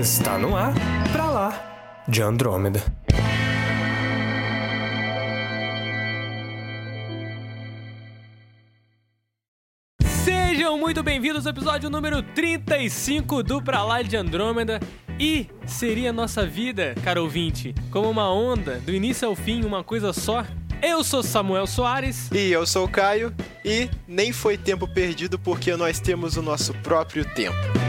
Está no ar, pra lá, de Andrômeda. Sejam muito bem-vindos ao episódio número 35 do Pra Lá de Andrômeda. E seria nossa vida, caro ouvinte, como uma onda, do início ao fim, uma coisa só? Eu sou Samuel Soares. E eu sou o Caio, e nem foi tempo perdido porque nós temos o nosso próprio tempo.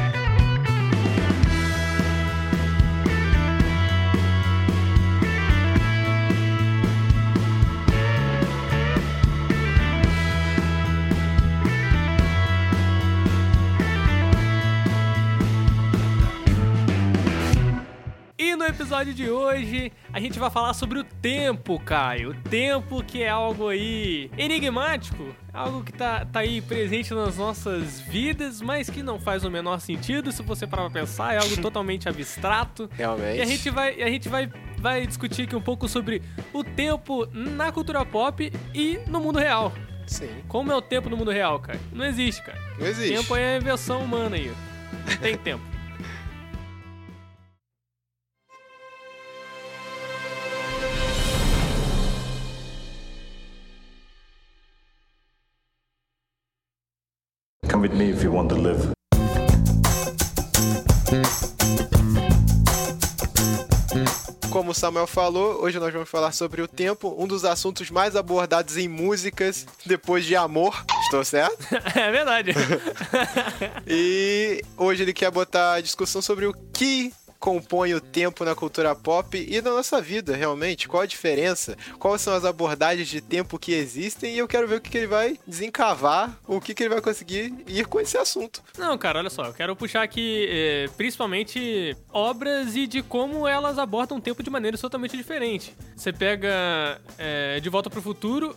E no episódio de hoje, a gente vai falar sobre o tempo, Caio. O tempo que é algo aí enigmático, algo que tá, tá aí presente nas nossas vidas, mas que não faz o menor sentido se você parar pra pensar, é algo totalmente abstrato. Realmente. E a gente vai, a gente vai, vai discutir aqui um pouco sobre o tempo na cultura pop e no mundo real. Sim, Como é o tempo no mundo real, cara? Não existe, cara. não existe. Tempo é a invenção humana aí. Não tem tempo. Come with me if you want to live. Como o Samuel falou, hoje nós vamos falar sobre o tempo, um dos assuntos mais abordados em músicas depois de amor. Estou certo? É verdade. E hoje ele quer botar a discussão sobre o que compõe o tempo na cultura pop e na nossa vida, realmente. Qual a diferença? Quais são as abordagens de tempo que existem? E eu quero ver o que, que ele vai desencavar, o que, que ele vai conseguir ir com esse assunto. Não, cara, olha só, eu quero puxar aqui eh, principalmente obras e de como elas abordam o tempo de maneira totalmente diferente. Você pega eh, De Volta pro Futuro,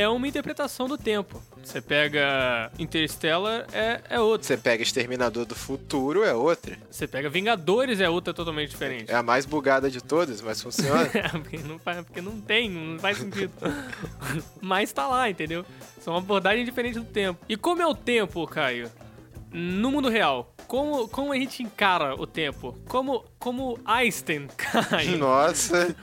é uma interpretação do tempo. Você pega Interstellar, é, é outra. Você pega Exterminador do Futuro, é outra. Você pega Vingadores, é outra totalmente diferente. É a mais bugada de todas, mas funciona. porque, não, faz- porque não tem, não faz sentido. Mas tá lá, entendeu? São abordagens diferentes do tempo. E como é o tempo, Caio? No mundo real, como, como a gente encara o tempo? Como, como Einstein, Caio? Nossa,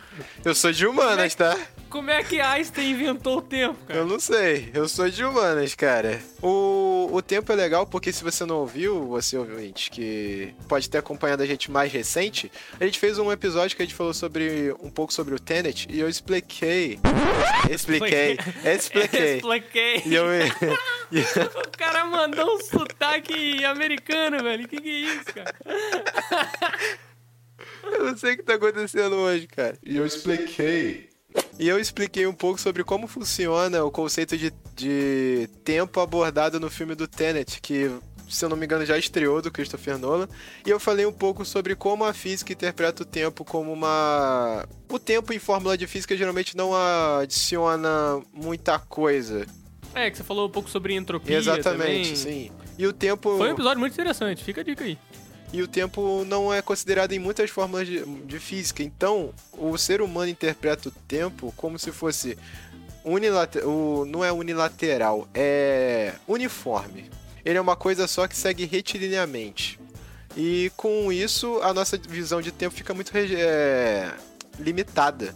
eu sou de humanas, tá? Como é que Einstein inventou o tempo, Eu cara? não sei, eu sou de humanas, cara. O, o tempo é legal porque se você não ouviu, você ouvinte, que pode ter acompanhado a gente mais recente, a gente fez um episódio que a gente falou sobre um pouco sobre o Tenet e eu expliquei. Expliquei. Expliquei. Expliquei. E eu. O cara mandou um sotaque americano, velho. Que que é isso, cara? Eu não sei o que tá acontecendo hoje, cara. E eu expliquei. E eu expliquei um pouco sobre como funciona o conceito de, de tempo abordado no filme do Tenet, que, se eu não me engano, já estreou do Christopher Nolan. E eu falei um pouco sobre como a física interpreta o tempo como uma. O tempo em fórmula de física geralmente não adiciona muita coisa. É, que você falou um pouco sobre entropia Exatamente, também. sim. E o tempo. Foi um episódio muito interessante, fica a dica aí. E o tempo não é considerado em muitas fórmulas de, de física. Então, o ser humano interpreta o tempo como se fosse unilateral. Não é unilateral, é uniforme. Ele é uma coisa só que segue retilinamente. E com isso, a nossa visão de tempo fica muito é, limitada.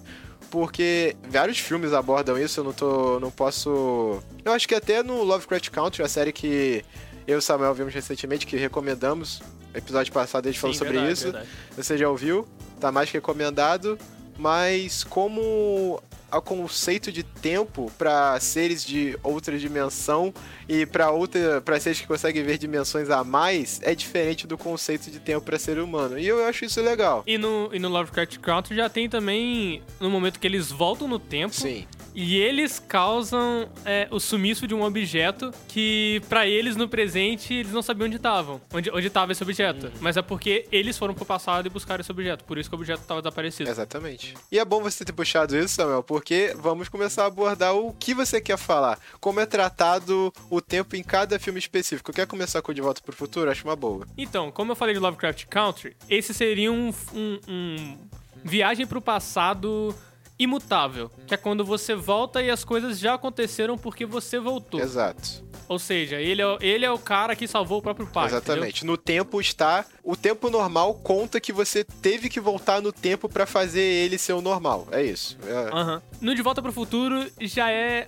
Porque vários filmes abordam isso, eu não tô. não posso. Eu acho que até no Lovecraft Country, a série que eu e o Samuel vimos recentemente, que recomendamos. Episódio passado a gente falou Sim, sobre verdade, isso. verdade. Você já ouviu? Tá mais que recomendado. Mas como o conceito de tempo para seres de outra dimensão e para outra para seres que conseguem ver dimensões a mais é diferente do conceito de tempo para ser humano. E eu acho isso legal. E no, e no Lovecraft Country já tem também no momento que eles voltam no tempo Sim. E eles causam é, o sumiço de um objeto que pra eles no presente eles não sabiam onde estavam, onde onde estava esse objeto. Mas é porque eles foram pro passado e buscaram esse objeto, por isso que o objeto estava desaparecido. Exatamente. E é bom você ter puxado isso, Samuel, porque vamos começar a abordar o que você quer falar. Como é tratado o tempo em cada filme específico. Quer começar com De Volta pro Futuro? Acho uma boa. Então, como eu falei de Lovecraft Country, esse seria um, um- um viagem pro passado imutável, que é quando você volta e as coisas já aconteceram porque você voltou. Exato. Ou seja, ele é, ele é o cara que salvou o próprio pai. Exatamente. No tempo está. O tempo normal conta que você teve que voltar no tempo pra fazer ele ser o normal. É isso. É, entendeu? Aham. No De Volta pro Futuro já é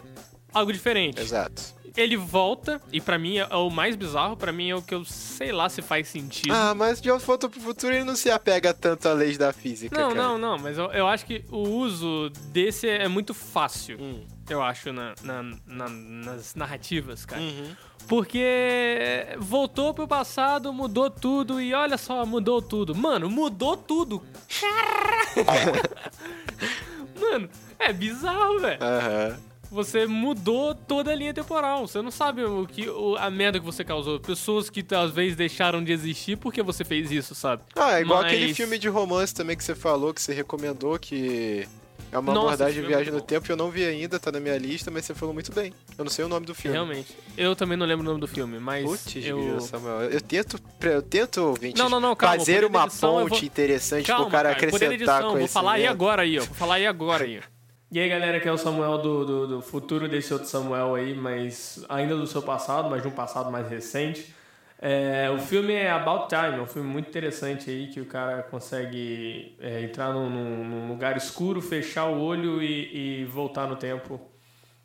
algo diferente. Exato. Ele volta, e pra mim é o mais bizarro, pra mim é o que eu sei lá se faz sentido. Ah, mas de volta pro futuro ele não se apega tanto a leis da física. não, cara. não, não, mas eu, eu acho que o uso desse é muito fácil, Hum. eu acho, na, na- na- nas narrativas, cara. Uhum. Porque voltou pro passado, mudou tudo e olha só, mudou tudo. Mano, mudou tudo. Mano, é bizarro, velho. Aham. Você mudou toda a linha temporal. Você não sabe o que o- a merda que você causou. Pessoas que vezes deixaram de existir porque você fez isso, sabe? Ah, é igual Mas- aquele filme de romance também que você falou, que você recomendou, que é uma Nossa, abordagem de é viagem no tempo. Eu não vi ainda, tá na minha lista, mas você falou muito bem. Eu não sei o nome do filme. Realmente. Eu também não lembro o nome do filme, mas Putz, eu... Samuel. Eu tento, eu tento, ouvinte, Não, não, não, calma, fazer uma edição ponte vou- interessante Calma, pro cara cara, acrescentar com vou falar aí agora aí, ó. Vou falar aí agora aí. E aí, galera, aqui é o Samuel do, do, do futuro desse outro Samuel aí, mas ainda do seu passado, mas de um passado mais recente. É, o filme é About Time, é um filme muito interessante aí, que o cara consegue é, entrar num, num- lugar escuro, fechar o olho e, e voltar no tempo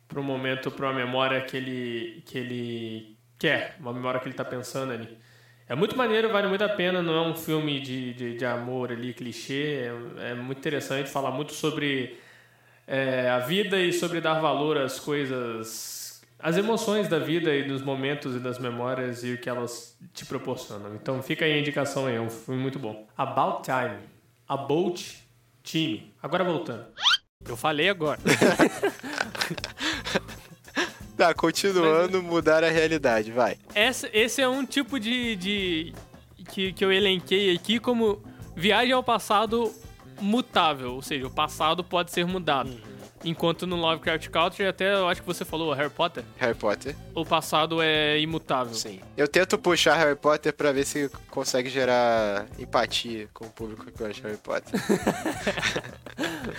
para um momento, para uma memória que ele, que ele quer, uma memória que ele tá pensando ali. É muito maneiro, vale muito a pena, não é um filme de, de, de amor ali, clichê, é, é muito interessante, fala muito sobre é, a vida e sobre dar valor às coisas, às emoções da vida e dos momentos e das memórias e o que elas te proporcionam. Então fica aí a indicação aí, é um filme muito bom. About Time, About Time. Agora voltando. Eu falei agora. Tá, continuando, mudar a realidade, vai. Essa- esse é um tipo de. de que, que eu elenquei aqui como viagem ao passado mutável, ou seja, o passado pode ser mudado. Enquanto no Lovecraft Country, até eu acho que você falou, Harry Potter, Harry Potter, o passado é imutável. sim. Eu tento puxar Harry Potter pra ver se consegue gerar empatia com o público que gosta de Harry Potter.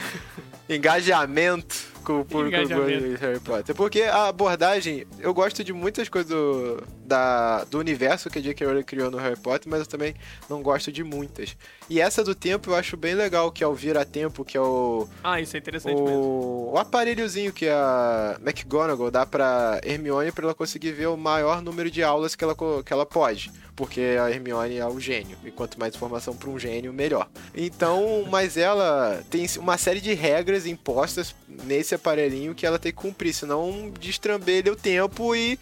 Engajamento com o público que gosta de Harry Potter. Porque a abordagem, eu gosto de muitas coisas do, da, do universo que a J.K. Rowling criou no Harry Potter, mas eu também não gosto de muitas. E essa do tempo eu acho bem legal, que é o vira-tempo, que é o, Ah, isso é interessante mesmo. o, o aparelhozinho que a McGonagall dá pra Hermione pra ela conseguir ver o maior número de aulas que ela, que ela pode. Porque a Hermione é o gênio. E quanto mais informação pra um gênio, melhor. Então, mas ela tem uma série de regras impostas nesse aparelhinho que ela tem que cumprir. Senão destrambelha o tempo e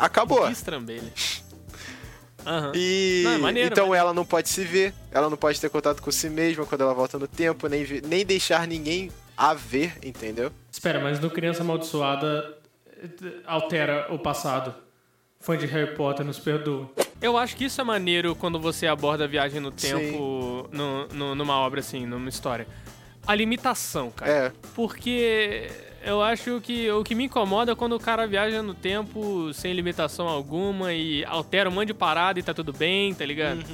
acabou. Destrambelha. Aham. E Não, é maneiro, então maneiro. ela não pode se ver, ela não pode ter contato com si mesma quando ela volta no tempo, nem, vi- nem deixar ninguém a ver, entendeu? Espera, mas no Criança Amaldiçoada altera o passado. Fã de Harry Potter nos perdoa. Eu acho que isso é maneiro quando você aborda a viagem no tempo no, no- numa obra assim, numa história. A limitação, cara. É, Porque eu acho que o que me incomoda é quando o cara viaja no tempo sem limitação alguma e altera um monte de parada e tá tudo bem, tá ligado?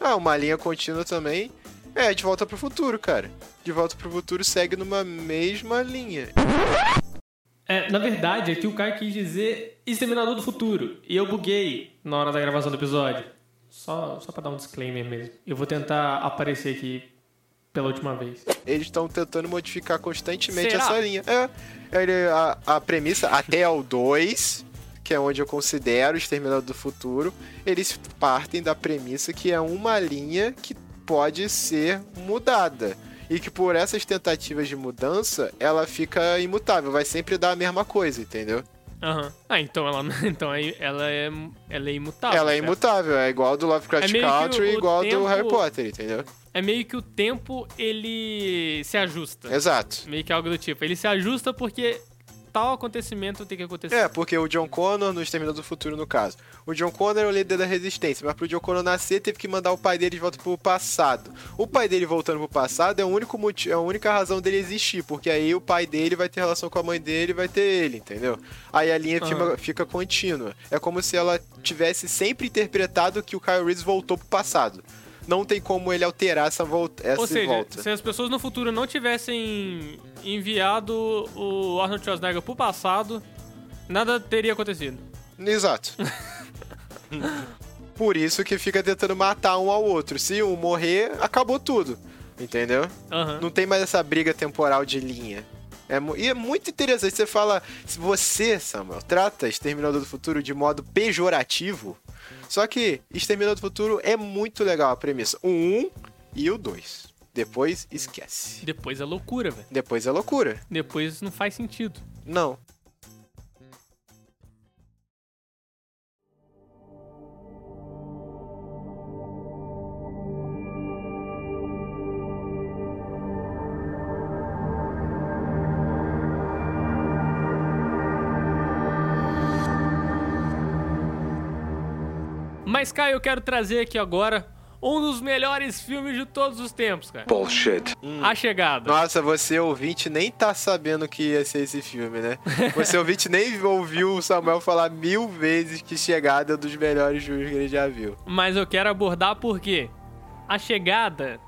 ah, uma linha contínua também. É, de volta pro futuro, cara. De volta pro futuro segue numa mesma linha. É, na verdade, aqui o cara quis dizer Exterminador do Futuro. E eu buguei na hora da gravação do episódio. Só, só pra dar um disclaimer mesmo. Eu vou tentar aparecer aqui pela última vez. Eles estão tentando modificar constantemente Será? essa linha. É, ele- a, a premissa até o 2, que é onde eu considero o Exterminador do Futuro, eles partem da premissa que é uma linha que pode ser mudada. E que por essas tentativas de mudança, ela fica imutável, vai sempre dar a mesma coisa, entendeu? Aham. Ah, então ela, então ela é, ela é imutável. ela é certo? imutável, é igual do Lovecraft É Country, o- o igual do tempo- Harry Potter, entendeu? É meio que o tempo, ele se ajusta. Exato. Meio que algo do tipo. Ele se ajusta porque tal acontecimento tem que acontecer. É, porque o John Connor, no Exterminador do Futuro, no caso. O John Connor é o líder da resistência, mas pro John Connor nascer, teve que mandar o pai dele de volta pro passado. O pai dele voltando pro passado é, o único motivo, é a única razão dele existir, porque aí o pai dele vai ter relação com a mãe dele e vai ter ele, entendeu? Aí a linha fica, Aham. fica contínua. É como se ela tivesse sempre interpretado que o Kyle Reese voltou pro passado. Não tem como ele alterar essa volta. Essa Ou seja, volta. se as pessoas no futuro não tivessem enviado o Arnold Schwarzenegger pro passado, nada teria acontecido. Exato. Por isso que fica tentando matar um ao outro. Se um morrer, acabou tudo. Entendeu? Aham. Não tem mais essa briga temporal de linha. É, e é muito interessante. Você fala. Se você, Samuel, trata Exterminador do Futuro de modo pejorativo. Só que Exterminador do Futuro é muito legal a premissa. O 1 e o 2. Depois esquece. Depois é loucura, velho. Depois é loucura. Depois não faz sentido. Não. Mas, Caio, eu quero trazer aqui agora um dos melhores filmes de todos os tempos, cara. Bullshit. A Chegada. Nossa, você ouvinte nem tá sabendo que ia ser esse filme, né? Você ouvinte nem ouviu o Samuel falar mil vezes que Chegada é um dos melhores filmes que ele já viu. Mas eu quero abordar porque A Chegada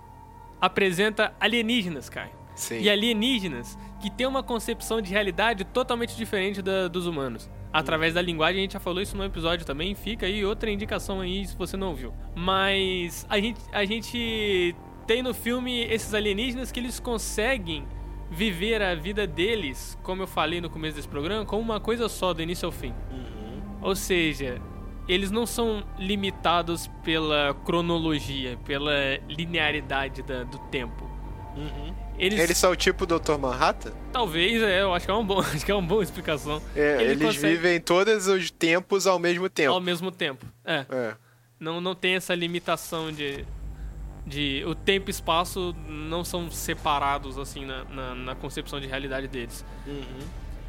apresenta alienígenas, Caio. Sim. E alienígenas que têm uma concepção de realidade totalmente diferente da dos humanos. Através da linguagem, a gente já falou isso no episódio também. Fica aí outra indicação aí se você não ouviu. Mas a gente, a gente tem no filme esses alienígenas que eles conseguem viver a vida deles, como eu falei no começo desse programa, como uma coisa só, do início ao fim. Ou seja, eles não são limitados pela cronologia, pela linearidade da- do tempo. Eles, Eles são o tipo Dr. Manhattan? talvez, é, eu acho que é um bom, acho que é uma boa explicação. É, Ele eles consegue- vivem todos os tempos ao mesmo tempo. Ao mesmo tempo. É, É. não, não tem essa limitação de de o tempo e espaço não são separados assim na, na, na concepção de realidade deles.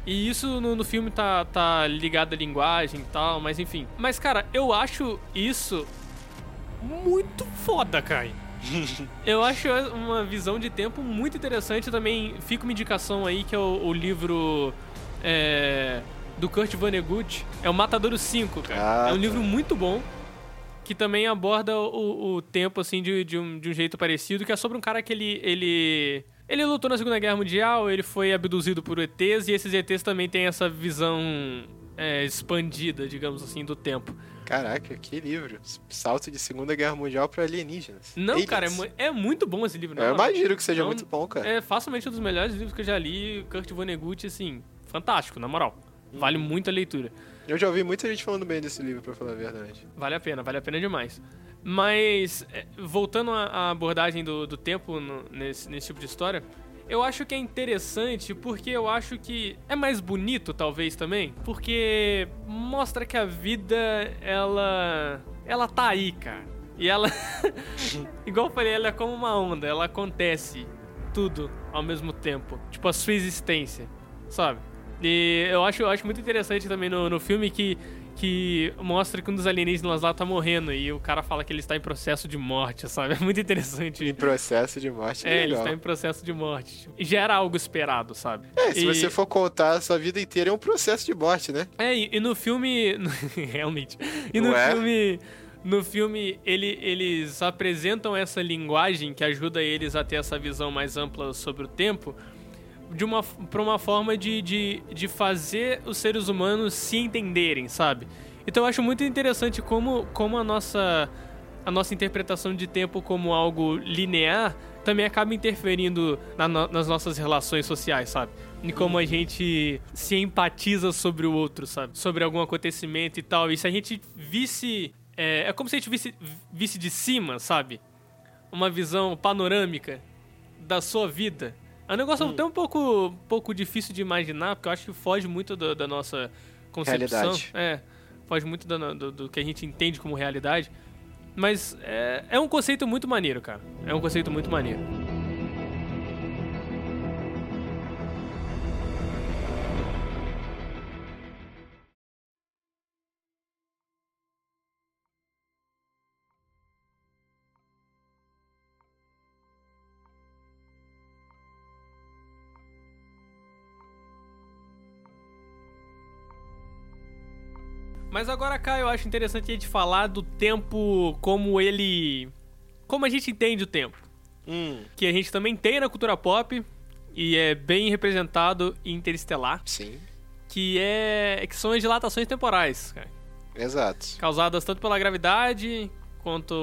E isso no, no filme tá, tá ligado à linguagem e tal, mas enfim. Mas, cara, eu acho isso muito foda, Kai. eu acho uma visão de tempo muito interessante também. Fica uma indicação aí que é o, o livro é, do Kurt Vonnegut. É o Matadouro 5, cara. Ah, é um livro muito bom. Que também aborda o, o tempo, assim, de, de, um, de um jeito parecido. Que é sobre um cara que ele... ele ele lutou na Segunda Guerra Mundial, ele foi abduzido por ETs, e esses ETs também têm essa visão é, expandida, digamos assim, do tempo. Caraca, que livro. Salto de Segunda Guerra Mundial pra alienígenas. Não, Aliens. cara, é, é muito bom esse livro. Eu não. imagino que seja Não, muito bom, cara. É facilmente um dos melhores livros que eu já li. Kurt Vonnegut, assim, fantástico, na moral. Vale muito a leitura. Eu já ouvi muita gente falando bem desse livro, pra falar a verdade. Vale a pena, vale a pena demais. Mas, é, voltando à à abordagem do, do tempo no- nesse, nesse tipo de história, eu acho que é interessante porque eu acho que é mais bonito, talvez, também. Porque mostra que a vida, ela. Ela tá aí, cara. E ela. igual eu falei, ela é como uma onda, ela acontece tudo ao mesmo tempo. Tipo, a sua existência, sabe? E eu acho, eu acho muito interessante também no, no filme que, que mostra que um dos alienígenas lá tá morrendo e o cara fala que ele está em processo de morte, sabe? É muito interessante. Em processo de morte, É, ele legal. está em processo de morte. E já era algo esperado, sabe? É, se E- você for contar a sua vida inteira, é um processo de morte, né? É, e, e no filme. Realmente. E no Não é? filme. No filme, ele- eles apresentam essa linguagem que ajuda eles a ter essa visão mais ampla sobre o tempo de uma, pra uma forma de, de, de fazer os seres humanos se entenderem, sabe? Então eu acho muito interessante como, como a nossa a nossa interpretação de tempo como algo linear também acaba interferindo na no- nas nossas relações sociais, sabe? E como a gente se empatiza sobre o outro, sabe? Sobre algum acontecimento e tal. E se a gente visse. É, é como se a gente visse, visse de cima, sabe? Uma visão panorâmica da sua vida. É um negócio até um pouco, um pouco difícil de imaginar, porque eu acho que foge muito da, da nossa concepção. Realidade. É, foge muito da- do, do que a gente entende como realidade. Mas é, é um conceito muito maneiro, cara. É um conceito muito maneiro. Mas agora, cá, eu acho interessante a gente falar do tempo como ele. Como a gente entende o tempo. Hum, Que a gente também tem na cultura pop e é bem representado em Interestelar. sim. que é que são as dilatações temporais, cara, Exato. causadas tanto pela gravidade quanto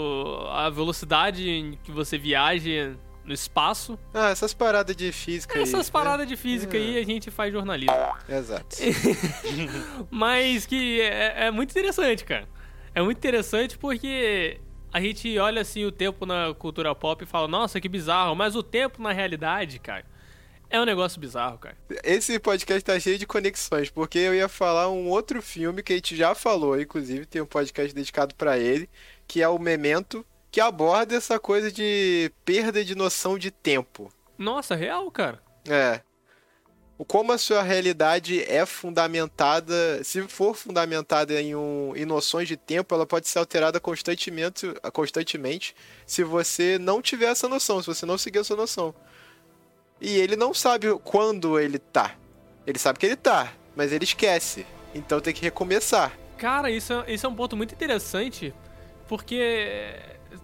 a velocidade em que você viaja no espaço. Ah, essas paradas de física aí. Essas né? paradas de física É. aí a gente faz jornalismo. Exato. Mas que é, é muito interessante, cara. É muito interessante porque a gente olha assim o tempo na cultura pop e fala, nossa, que bizarro. Mas o tempo na realidade, cara, é um negócio bizarro, cara. Esse podcast tá cheio de conexões, porque eu ia falar um outro filme que a gente já falou, inclusive tem um podcast dedicado pra ele, que é o Memento, que aborda essa coisa de perda de noção de tempo. Nossa, real, cara. É. Como a sua realidade é fundamentada, se for fundamentada em, um, em noções de tempo, ela pode ser alterada constantemente, constantemente se você não tiver essa noção, se você não seguir essa noção. E ele não sabe quando ele tá. Ele sabe que ele tá, mas ele esquece. Então tem que recomeçar. Cara, isso, é- isso é um ponto muito interessante, porque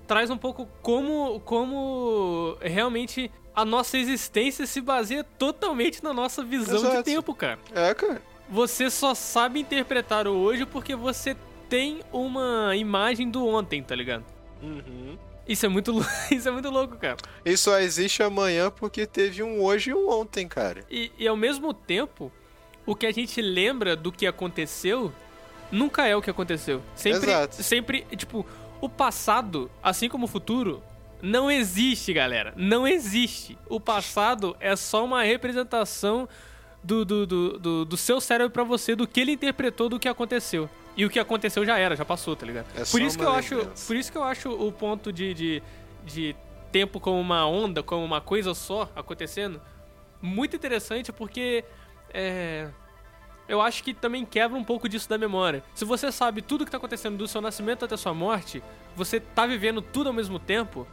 traz um pouco como, como realmente a nossa existência se baseia totalmente na nossa visão de Exato. tempo, cara. É, cara. Você só sabe interpretar o hoje porque você tem uma imagem do ontem, tá ligado? Uhum. Isso é muito, isso é muito louco, cara. E só existe amanhã porque teve um hoje e um ontem, cara. E, e ao mesmo tempo, o que a gente lembra do que aconteceu nunca é o que aconteceu. Sempre, Exato. sempre, tipo, o passado, assim como o futuro, não existe, galera. Não existe. O passado é só uma representação do, do, do, do, do seu cérebro pra você, do que ele interpretou do que aconteceu. E o que aconteceu já era, já passou, tá ligado? É só por isso que eu acho, por isso que eu acho o ponto de, de, de tempo como uma onda, como uma coisa só acontecendo, muito interessante porque é, eu acho que também quebra um pouco disso da memória. Se você sabe tudo que tá acontecendo do seu nascimento até sua morte, você tá vivendo tudo ao mesmo tempo,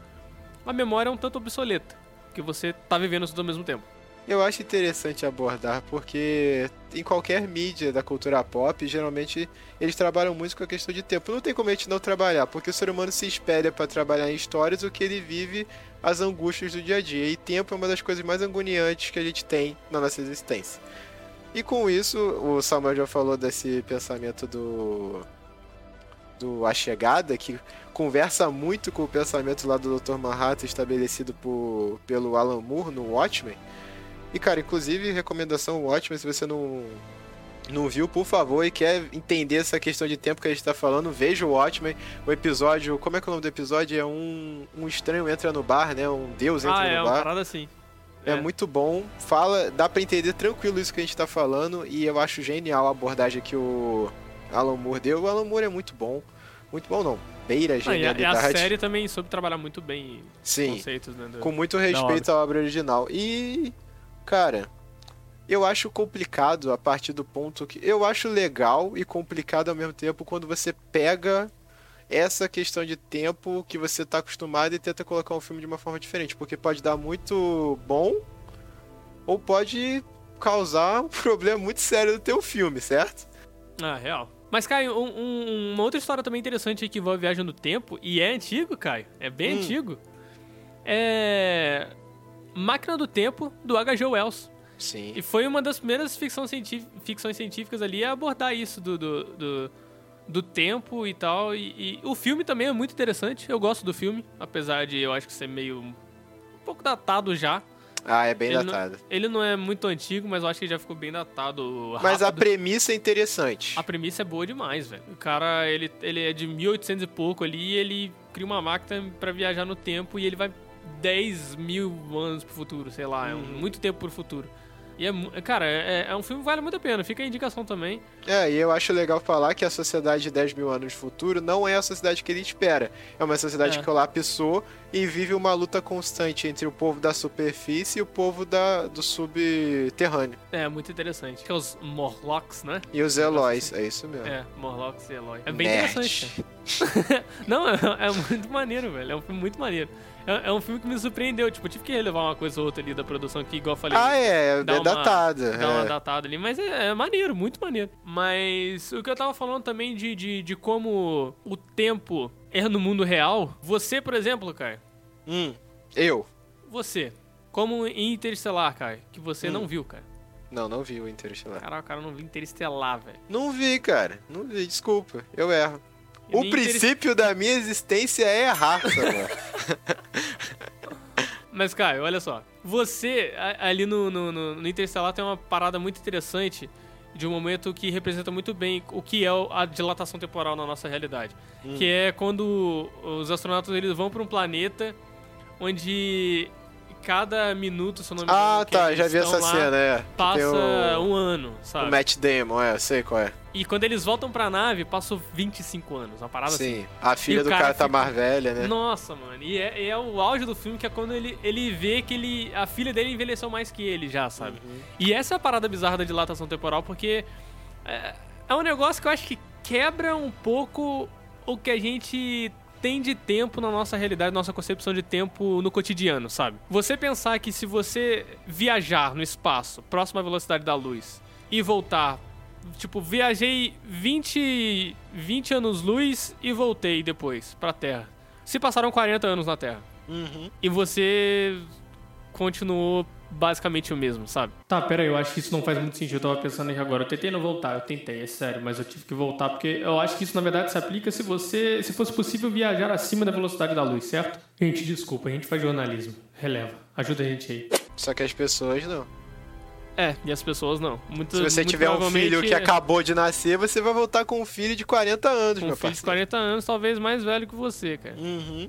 a memória é um tanto obsoleta, que você tá vivendo tudo ao mesmo tempo. Eu acho interessante abordar porque em qualquer mídia da cultura pop, geralmente eles trabalham muito com a questão de tempo. Não tem como a gente não trabalhar, porque o ser humano se espelha para trabalhar em histórias o que ele vive as angústias do dia a dia. E tempo é uma das coisas mais agoniantes que a gente tem na nossa existência. E com isso, o Samuel já falou desse pensamento do do A Chegada, que conversa muito com o pensamento lá do Dr. Manhattan estabelecido por, pelo Alan Moore no Watchmen. E, cara, inclusive, recomendação Watchmen, se você não, não viu, por favor, e quer entender essa questão de tempo que a gente tá falando, veja o Watchmen. O episódio, como é que é o nome do episódio? É um, um estranho entra no bar, né? Um deus entra ah, no é uma bar. parada assim. É, muito bom. Fala, dá pra entender tranquilo isso que a gente tá falando e eu acho genial a abordagem que o Alan Moore deu. O Alan Moore é muito bom. Muito bom não. Beira a Ah, e, a, genialidade. a série também soube trabalhar muito bem Sim. conceitos, né? do- Com muito respeito à obra original. E, cara, eu acho complicado a partir do ponto que. Eu acho legal e complicado ao mesmo tempo quando você pega essa questão de tempo que você tá acostumado e tenta colocar um filme de uma forma diferente. Porque pode dar muito bom ou pode causar um problema muito sério no teu filme, certo? Ah, real. Mas, Caio, um- um- uma outra história também interessante que envolve viagem no tempo, e é antigo, Caio, é bem Hum. antigo, é Máquina do Tempo, do H.G. Wells. Sim. E foi uma das primeiras ficção ficções científicas ali a abordar isso do, do, do, do tempo e tal. E, e o filme também é muito interessante, eu gosto do filme, apesar de eu acho que ser meio... um pouco datado já. Ah, é bem Ele não- datado. Ele não é muito antigo, mas eu acho que já ficou bem datado Mas a rápido. premissa é interessante. A premissa é boa demais, velho. O cara, ele, ele é de 1800 e pouco ali e ele cria uma máquina pra viajar no tempo e ele vai 10 mil anos pro futuro, sei lá. É um- Uhum. muito tempo pro futuro. E é, cara, é, é um filme que vale muito a pena. Fica a indicação também. É, e eu acho legal falar que a sociedade de 10 mil anos no futuro não é a sociedade que ele espera. É uma sociedade É. que colapsou e vive uma luta constante entre o povo da superfície e o povo da, do subterrâneo. É muito interessante. Que é os Morlocks, né? E os Eloys, é isso mesmo. É, Morlocks e Eloy. É bem Nerd. interessante. Não, é, é muito maneiro, velho. É um filme muito maneiro. É, é um filme que me surpreendeu. Tipo, tive que relevar uma coisa ou outra ali da produção que, igual eu falei. Ah, é, é Dá uma- datada. Dá uma é. datada ali, mas é, é maneiro, muito maneiro. Mas o que eu tava falando também de, de, de como o tempo é no mundo real. Você, por exemplo, cara, Hum, eu. você, como em Interestelar, cara, que você Hum. não viu, cara. Não, não vi o Interestelar. Caralho, o cara não viu Interestelar, velho. Não vi, cara. Não vi, desculpa. Eu erro. O princípio da minha existência é errar, Samuel. Mas, Caio, olha só. Você, ali no, no, no, no Interstellar, tem uma parada muito interessante de um momento que representa muito bem o que é a dilatação temporal na nossa realidade. Que é quando os astronautas eles vão para um planeta onde cada minuto, se eu não me engano, ah, tá. Já vi essa lá, cena, é. Passa o, um ano, o sabe? Matt Damon, é. Sei qual é. E quando eles voltam pra nave, passam 25 anos. Uma parada assim. Sim. A filha o do cara cara tá fica- mais velha, né? Nossa, mano. E é, e é o auge do filme, que é quando ele, ele vê que ele, a filha dele envelheceu mais que ele já, sabe? Uhum. E essa é a parada bizarra da dilatação temporal, porque é, é um negócio que eu acho que quebra um pouco o que a gente tem de tempo na nossa realidade, nossa concepção de tempo no cotidiano, sabe? Você pensar que se você viajar no espaço, próximo à velocidade da luz, e voltar Tipo, viajei 20, 20 anos-luz e voltei depois pra Terra. Se passaram 40 anos na Terra. Uhum. E você continuou basicamente o mesmo, sabe? Tá, pera aí, eu acho que isso não faz muito sentido. Eu tava pensando aqui agora. Eu tentei não voltar, eu tentei, é sério, mas eu tive que voltar porque eu acho que isso na verdade se aplica se você. se fosse possível viajar acima da velocidade da luz, certo? Gente, desculpa, a gente faz jornalismo. Releva. Ajuda a gente aí. Só que as pessoas não. É, e as pessoas não. Muito, Se você muito tiver um filho que acabou de nascer, você vai voltar com um filho de 40 anos, Com meu um filho de parceiro. 40 anos, talvez mais velho que você, cara. Uhum.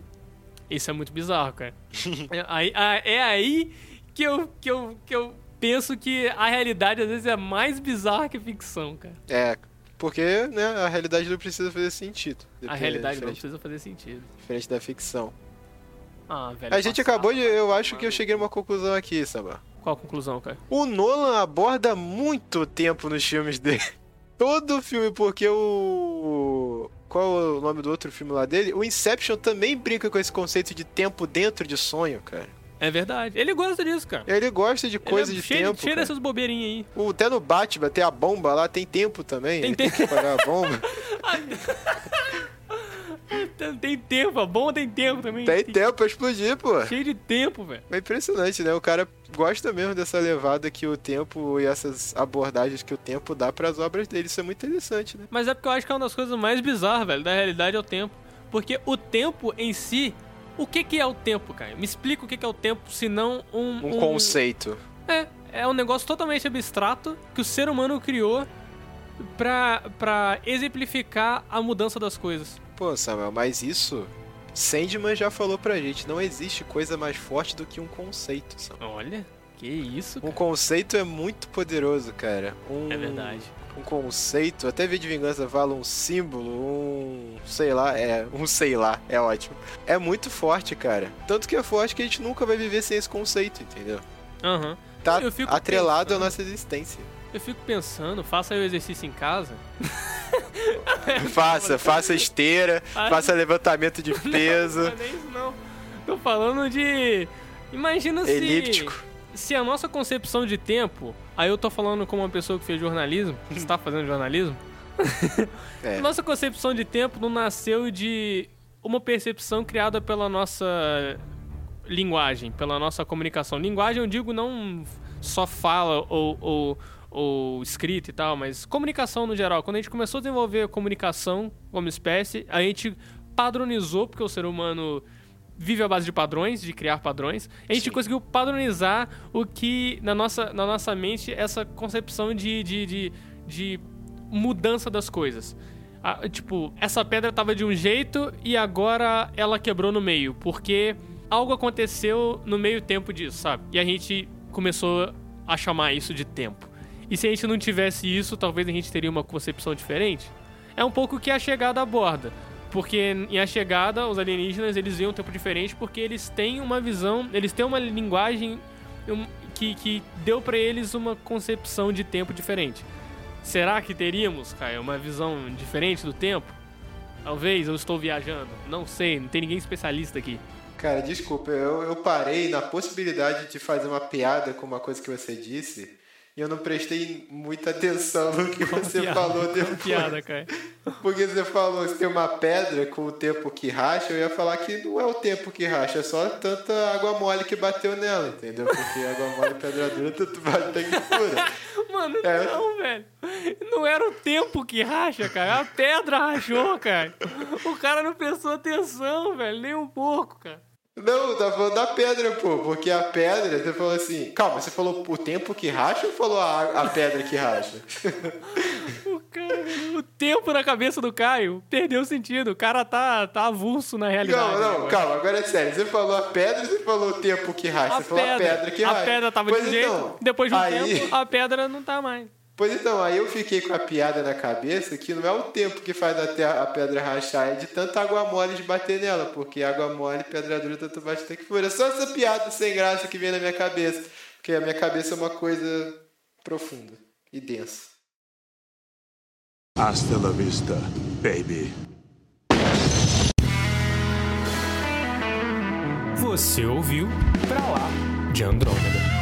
Isso é muito bizarro, cara. é, aí, a- é aí que eu, que, eu, que eu penso que a realidade às vezes é mais bizarra que ficção, cara. É, porque, né, a realidade não precisa fazer sentido. A realidade não precisa fazer sentido. diferente da ficção. Ah, velho. A gente passado, acabou de. Eu acho mano. que eu cheguei a uma conclusão aqui, Sabá. Qual a conclusão, cara? O Nolan aborda muito tempo nos filmes dele. Todo filme, porque o. Qual é o nome do outro filme lá dele? O Inception também brinca com esse conceito de tempo dentro de sonho, cara. É verdade. Ele gosta disso, cara. Ele gosta de coisa Ele é de cheio, tempo. cheio cara. dessas bobeirinhas aí. O, até no Batman, tem a bomba lá, tem tempo também. Tem ele tem que parar a bomba. Tem, tem tempo, a bomba tem tempo também. tem tempo pra explodir, pô. Cheio de tempo, velho. É impressionante, né? O cara gosta mesmo dessa levada que o tempo e essas abordagens que o tempo dá pras obras dele. Isso é muito interessante, né? Mas é porque eu acho que é uma das coisas mais bizarras, velho, da realidade é o tempo. Porque o tempo em si. O que, que é o tempo, cara? Me explica o que, que é o tempo, se não um. Um conceito. É, é um negócio totalmente abstrato que o ser humano criou pra, pra exemplificar a mudança das coisas. Pô, Samuel, mas isso. Sandman já falou pra gente, não existe coisa mais forte do que um conceito, Samuel. Olha, que isso, Um cara. conceito é muito poderoso, cara. Um, É verdade. Um conceito, até de vingança fala um símbolo, um. sei lá, é. Um sei lá, é ótimo. É muito forte, cara. Tanto que é forte que a gente nunca vai viver sem esse conceito, entendeu? Aham. Tá Eu fico atrelado à nossa existência. Eu fico pensando, faça o exercício em casa. faça, faça esteira, faça levantamento de peso. Não, não é isso não. Tô falando de. Imagina se. Elíptico. Se a nossa concepção de tempo. Aí eu tô falando como uma pessoa que fez jornalismo. Você tá fazendo jornalismo? É. Nossa concepção de tempo não nasceu de uma percepção criada pela nossa linguagem, pela nossa comunicação. Linguagem eu digo não só fala ou, ou, ou escrita e tal, mas comunicação no geral. Quando a gente começou a desenvolver a comunicação como espécie, a gente padronizou, porque o ser humano vive à base de padrões, de criar padrões. A gente Sim. conseguiu padronizar o que na nossa, na nossa mente essa concepção de, de, de, de mudança das coisas. Ah, tipo, essa pedra tava de um jeito e agora ela quebrou no meio, porque algo aconteceu no meio tempo disso, sabe? E a gente começou a chamar isso de tempo. E se a gente não tivesse isso, talvez a gente teria uma concepção diferente. É um pouco que a chegada aborda. Porque em A Chegada, os alienígenas, eles veem um tempo diferente porque eles têm uma visão, eles têm uma linguagem que, que deu pra eles uma concepção de tempo diferente. Será que teríamos, Caio, uma visão diferente do tempo? Talvez eu estou viajando. Não sei, não tem ninguém especialista aqui. Cara, desculpa, eu, eu parei na possibilidade de fazer uma piada com uma coisa que você disse. E eu não prestei muita atenção no que você piada, falou depois. Piada, cara. Porque você falou que tem uma pedra com o tempo que racha, eu ia falar que não é o tempo que racha, é só tanta água mole que bateu nela, entendeu? Porque água mole e pedra dura, tanto vale até que fura. Mano, É. não, velho. Não era o tempo que racha, cara. A pedra rachou, cara. O cara não prestou atenção, velho. Nem um pouco, cara. Não, tá falando da pedra, pô, porque a pedra, você falou assim, calma, você falou o tempo que racha ou falou a, a pedra que racha? O cara, o tempo na cabeça do Caio perdeu o sentido. O cara tá, tá avulso na realidade. Não, não, agora. calma, agora é sério. Você falou a pedra ou você falou o tempo que racha? A você falou a pedra que racha. a pedra tava pois de um jeito, então, depois de um aí... tempo, a pedra não tá mais. Pois então, aí eu fiquei com a piada na cabeça que não é o tempo que faz até a pedra rachar, é de tanta água mole de bater nela, porque água mole, pedra dura, tanto bate até que fura. É só essa piada sem graça que vem na minha cabeça, porque a minha cabeça é uma coisa profunda e densa. Hasta la vista, baby. Você ouviu Pra Lá de Andrômeda.